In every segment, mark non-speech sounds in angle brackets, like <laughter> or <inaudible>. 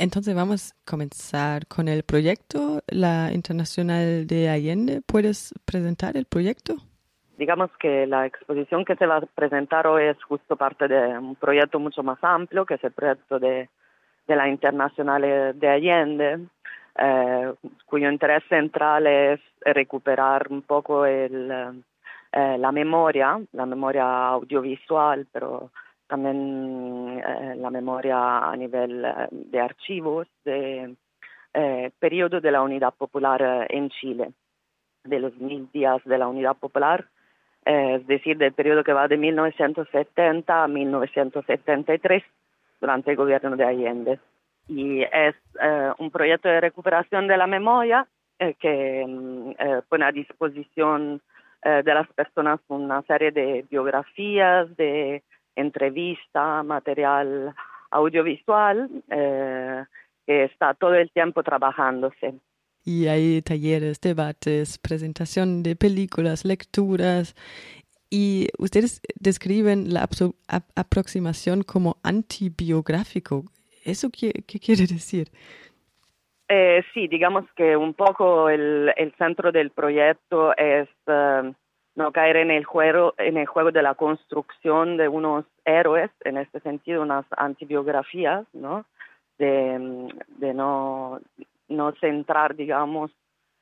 Entonces vamos a comenzar con el proyecto, la Internacional de Allende. ¿Puedes presentar el proyecto? Digamos que la exposición que se va a presentar hoy es justo parte de un proyecto mucho más amplio, que es el proyecto de, de la Internacional de Allende, eh, cuyo interés central es recuperar un poco el, eh, la memoria, la memoria audiovisual, pero también eh, la memoria a nivel eh, de archivos de eh, periodo de la Unidad Popular en Chile, de los mil días de la Unidad Popular, es decir, del periodo que va de 1970 a 1973 durante el gobierno de Allende. Y es un proyecto de recuperación de la memoria que mm, pone a disposición de las personas una serie de biografías, de entrevista, material audiovisual, eh, que está todo el tiempo trabajándose. Y hay talleres, debates, presentación de películas, lecturas. Y ustedes describen la aproximación como antibiográfico. ¿Eso qué, quiere decir? Eh, sí, digamos que un poco el, centro del proyecto es eh, no caer en el juego en el juego de la construcción de unos héroes en este sentido unas antibiografías no de, no no centrar digamos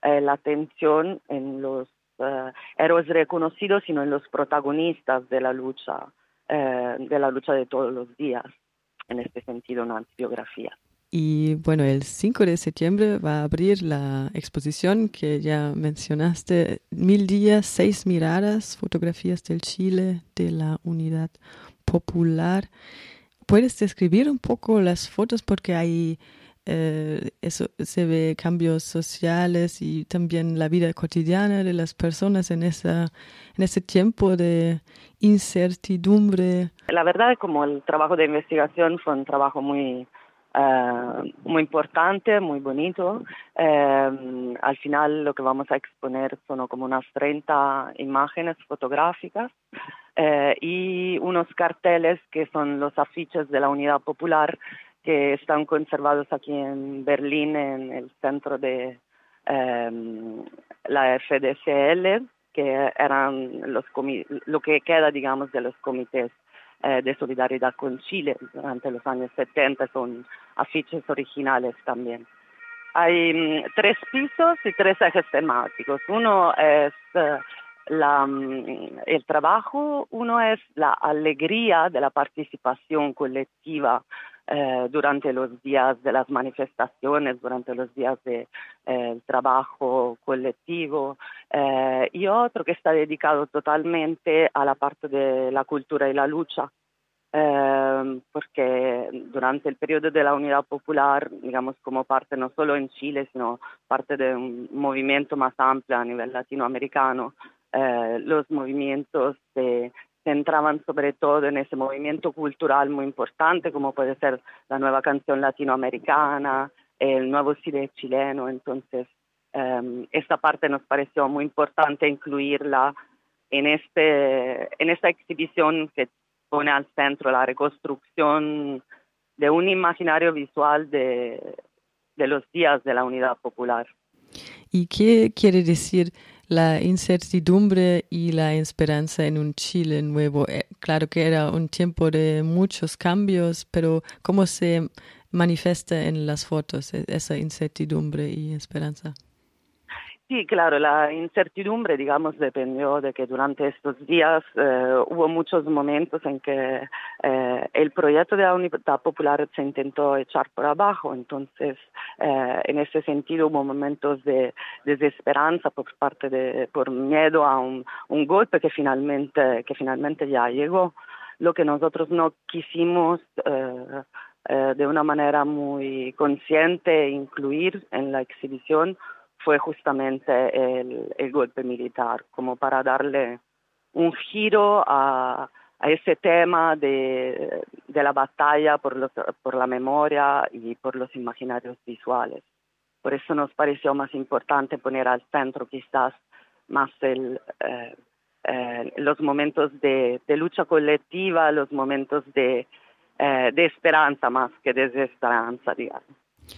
eh, la atención en los eh, héroes reconocidos sino en los protagonistas de la lucha eh, de la lucha de todos los días en este sentido una antibiografía y bueno, el 5 de septiembre va a abrir la exposición que ya mencionaste, Mil días, seis miradas, fotografías del Chile, de la unidad popular. ¿Puedes describir un poco las fotos? Porque hay, eh, eso, se ve cambios sociales y también la vida cotidiana de las personas en, esa, en ese tiempo de incertidumbre. La verdad como el trabajo de investigación fue un trabajo muy eh, muy importante, muy bonito. Eh, al final lo que vamos a exponer son como unas 30 imágenes fotográficas eh, y unos carteles que son los afiches de la Unidad Popular que están conservados aquí en Berlín, en el centro de la FDCL, que eran los lo que queda, digamos, de los comités eh, de solidaridad con Chile durante los años 70, son afiches originales también. Hay mm, tres pisos y tres ejes temáticos. Uno es eh, mm, el trabajo, uno es la alegría de la participación colectiva eh, durante los días de las manifestaciones, durante los días del de, trabajo colectivo, eh, y otro que está dedicado totalmente a la parte de la cultura y la lucha, eh, porque durante el periodo de la Unidad Popular, digamos como parte no solo en Chile, sino parte de un movimiento más amplio a nivel latinoamericano, eh, los movimientos se centraban sobre todo en ese movimiento cultural muy importante, como puede ser la nueva canción latinoamericana, el nuevo cine chileno, entonces Um, esta parte nos pareció muy importante incluirla en, este, en esta exhibición que pone al centro la reconstrucción de un imaginario visual de, de los días de la unidad popular. ¿Y qué quiere decir la incertidumbre y la esperanza en un Chile nuevo? Eh, claro que era un tiempo de muchos cambios, pero ¿cómo se manifiesta en las fotos e-, esa incertidumbre y esperanza? Sí, claro, la incertidumbre, digamos, dependió de que durante estos días eh, hubo muchos momentos en que eh, el proyecto de la Unidad Popular se intentó echar por abajo, entonces eh, en ese sentido hubo momentos de, desesperanza por parte de, por miedo a un, un golpe que finalmente, que finalmente ya llegó. Lo que nosotros no quisimos de una manera muy consciente incluir en la exhibición fue justamente el, golpe militar, como para darle un giro a, ese tema de, la batalla por, por la memoria y por los imaginarios visuales. Por eso nos pareció más importante poner al centro quizás más el, eh, eh, los momentos de, lucha colectiva, los momentos de, eh, de esperanza más que de desesperanza, digamos.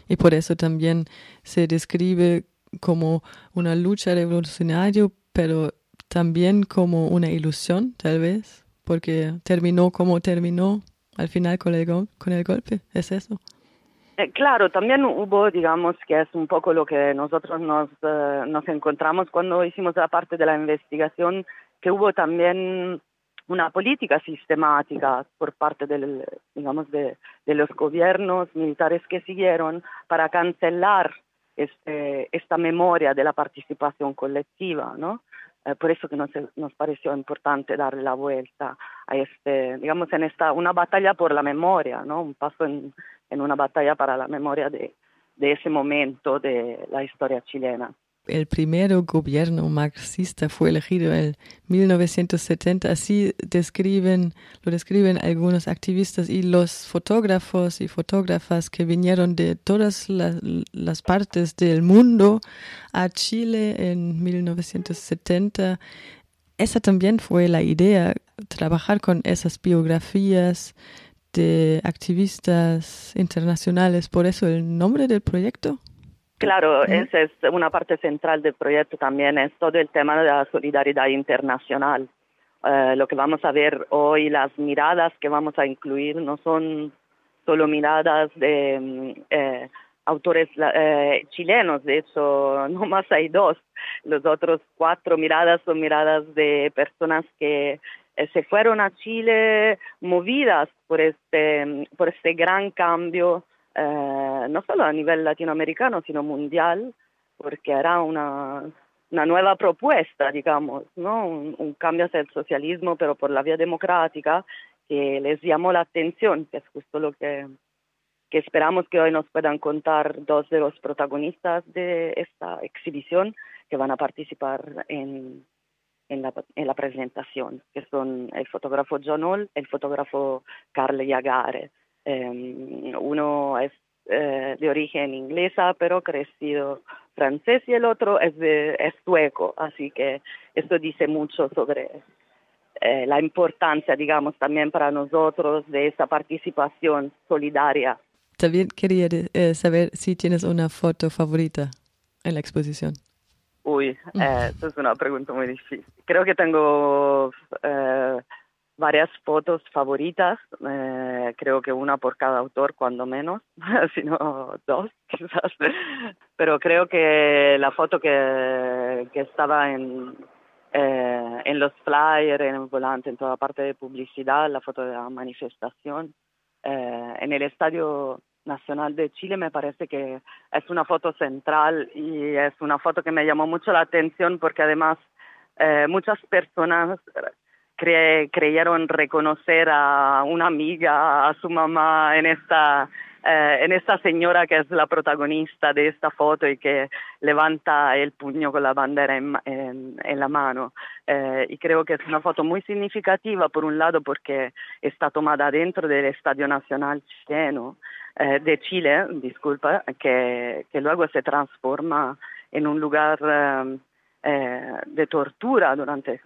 Y por eso también se describe como una lucha revolucionaria, pero también como una ilusión, tal vez, porque terminó como terminó al final con el, con el golpe. ¿Es eso? Eh, claro, también hubo, digamos, que es un poco lo que nosotros nos, eh, nos encontramos cuando hicimos la parte de la investigación, que hubo también una política sistemática por parte del, digamos, de los gobiernos militares que siguieron para cancelar este, esta memoria de la participación colectiva, ¿no? Eh, por eso que nos, nos pareció importante darle la vuelta a este, digamos, en esta, una batalla por la memoria, ¿no? Un paso en, una batalla para la memoria de ese momento de la historia chilena el primer gobierno marxista fue elegido en 1970. Así describen, lo describen algunos activistas y los fotógrafos y fotógrafas que vinieron de todas las, partes del mundo a Chile en 1970. Esa también fue la idea, trabajar con esas biografías de activistas internacionales. Por eso el nombre del proyecto. Claro, esa es una parte central del proyecto también, es todo el tema de la solidaridad internacional. Eh, lo que vamos a ver hoy, las miradas que vamos a incluir no son solo miradas de mm, eh, autores eh, chilenos, de hecho, <laughs> no más hay dos. Los otros cuatro miradas son miradas de personas que se fueron a Chile movidas por este, por este gran cambio eh, no solo a nivel latinoamericano, sino mundial, porque era una, una nueva propuesta, digamos, ¿no? Un, cambio hacia el socialismo, pero por la vía democrática, que les llamó la atención, que es justo lo que, que esperamos que hoy nos puedan contar dos de los protagonistas de esta exhibición que van a participar en, en, la, en la presentación, que son el fotógrafo John Hall, el fotógrafo Carl Yagare. Em, uno es eh, de origen inglesa, pero crecido francés, y el otro es, de, es sueco, así que esto dice mucho sobre eh, la importancia, digamos, también para nosotros de esa participación solidaria. También quería eh, saber si tienes una foto favorita en la exposición. Uy, eh, es una pregunta muy difícil. Creo que tengo varias fotos favoritas, eh, creo que una por cada autor cuando menos, <laughs> sino dos <laughs> quizás, pero creo que la foto que, que estaba en, eh, en los flyers, en el volante, en toda parte de publicidad, la foto de la manifestación, eh, en el Estadio Nacional de Chile me parece que es una foto central y es una foto que me llamó mucho la atención porque además muchas personas creyeron reconocer a una amiga, a su mamá en esta, eh, en esta señora que es la protagonista de esta foto y que levanta el puño con la bandera en, en, la mano. Eh, y creo que es una foto muy significativa, por un lado, porque está tomada dentro del Estadio Nacional chileno, eh, de Chile, disculpa, que, luego se transforma en un lugar de tortura durante,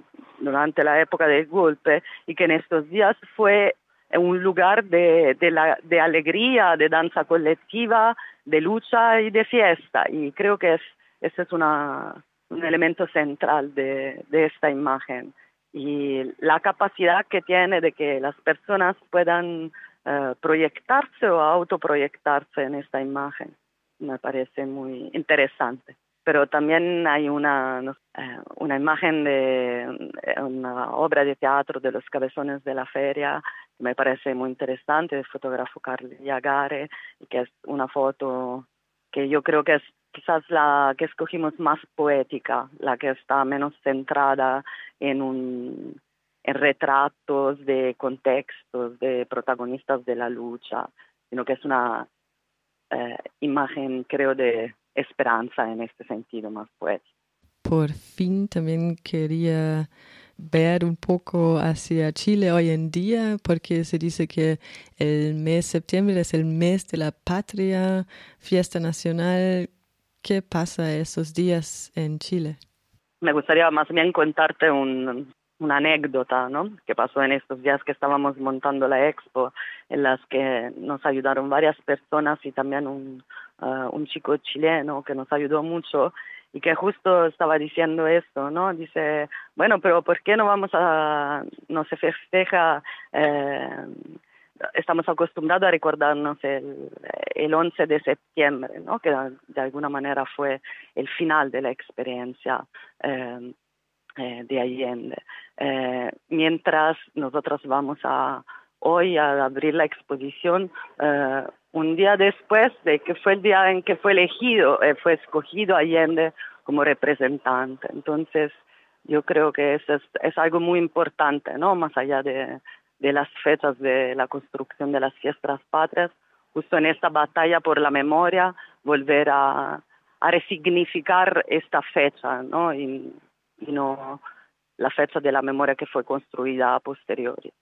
durante la época del golpe y que en estos días fue un lugar de, la, de alegría, de danza colectiva, de lucha y de fiesta. Y creo que es, ese es una, un elemento central de, de esta imagen. Y la capacidad que tiene de que las personas puedan eh, proyectarse o autoproyectarse en esta imagen me parece muy interesante pero también hay una, eh, una imagen de eh, una obra de teatro de los cabezones de la feria que me parece muy interesante, del fotógrafo Carl Yagare, que es una foto que yo creo que es quizás la que escogimos más poética, la que está menos centrada en un en retratos de contextos, de protagonistas de la lucha, sino que es una eh, imagen, creo, de esperanza en este sentido más fuerte. Por fin también quería ver un poco hacia Chile hoy en día, porque se dice que el mes de septiembre es el mes de la patria, fiesta nacional. ¿Qué pasa esos días en Chile? Me gustaría más bien contarte un, una anécdota ¿no? que pasó en estos días que estábamos montando la expo, en las que nos ayudaron varias personas y también un, un chico chileno que nos ayudó mucho y que justo estaba diciendo esto, ¿no? Dice, bueno, pero ¿por qué no vamos a, no se festeja, eh, estamos acostumbrados a recordarnos el, el 11 de septiembre, ¿no? Que de alguna manera fue el final de la experiencia eh, eh, de Allende. mientras nosotros vamos a hoy a abrir la exposición un día después de que fue el día en que fue elegido, eh, fue escogido Allende como representante. Entonces, yo creo que eso es, algo muy importante, ¿no? Más allá de, las fechas de la construcción de las fiestas patrias, justo en esta batalla por la memoria, volver a, resignificar esta fecha, ¿no? Y, y no la fecha de la memoria que fue construida a posteriori.